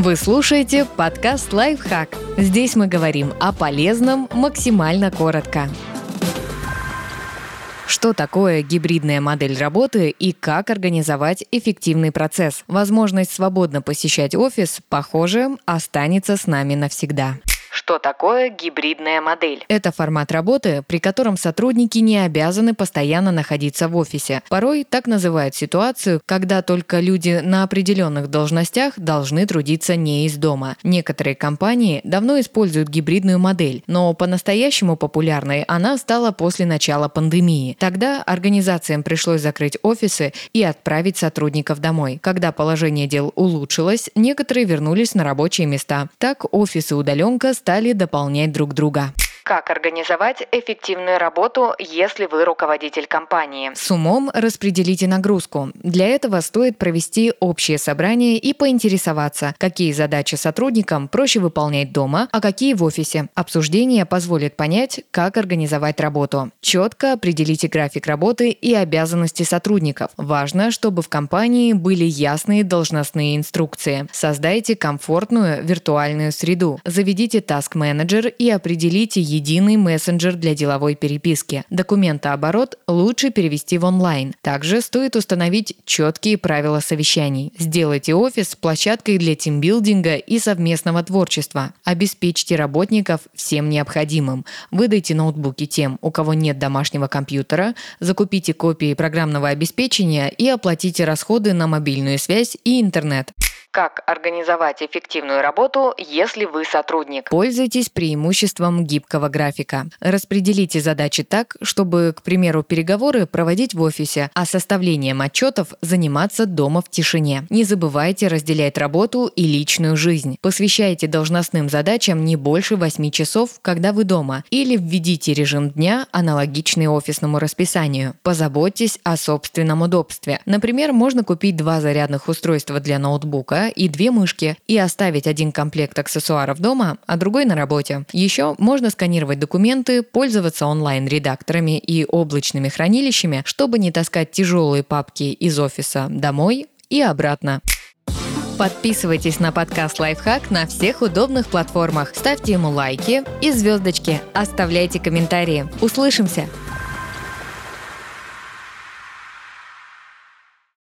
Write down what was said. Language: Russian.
Вы слушаете подкаст «Лайфхак». Здесь мы говорим о полезном максимально коротко. Что такое гибридная модель работы и как организовать эффективный процесс? Возможность свободно посещать офис, похоже, останется с нами навсегда. Что такое гибридная модель? Это формат работы, при котором сотрудники не обязаны постоянно находиться в офисе. Порой так называют ситуацию, когда только люди на определенных должностях должны трудиться не из дома. Некоторые компании давно используют гибридную модель, но по-настоящему популярной она стала после начала пандемии. Тогда организациям пришлось закрыть офисы и отправить сотрудников домой. Когда положение дел улучшилось, некоторые вернулись на рабочие места. Так офисы удаленка стали дополнять друг друга. Как организовать эффективную работу, если вы руководитель компании? С умом распределите нагрузку. Для этого стоит провести общее собрание и поинтересоваться, какие задачи сотрудникам проще выполнять дома, а какие в офисе. Обсуждение позволит понять, как организовать работу. Четко определите график работы и обязанности сотрудников. Важно, чтобы в компании были ясные должностные инструкции. Создайте комфортную виртуальную среду. Заведите Manager и определите единый мессенджер для деловой переписки. Документооборот лучше перевести в онлайн. Также стоит установить четкие правила совещаний. Сделайте офис площадкой для тимбилдинга и совместного творчества. Обеспечьте работников всем необходимым. Выдайте ноутбуки тем, у кого нет домашнего компьютера, закупите копии программного обеспечения и оплатите расходы на мобильную связь и интернет. Как организовать эффективную работу, если вы сотрудник? Пользуйтесь преимуществом гибкого графика. Распределите задачи так, чтобы, к примеру, переговоры проводить в офисе, а составлением отчетов заниматься дома в тишине. Не забывайте разделять работу и личную жизнь. Посвящайте должностным задачам не больше 8 часов, когда вы дома, или введите режим дня, аналогичный офисному расписанию. Позаботьтесь о собственном удобстве. Например, можно купить два зарядных устройства для ноутбука, и две мышки и оставить один комплект аксессуаров дома, а другой на работе. Еще можно сканировать документы, пользоваться онлайн-редакторами и облачными хранилищами, чтобы не таскать тяжелые папки из офиса домой и обратно. Подписывайтесь на подкаст «Лайфхак» на всех удобных платформах. Ставьте ему лайки и звездочки. Оставляйте комментарии. Услышимся!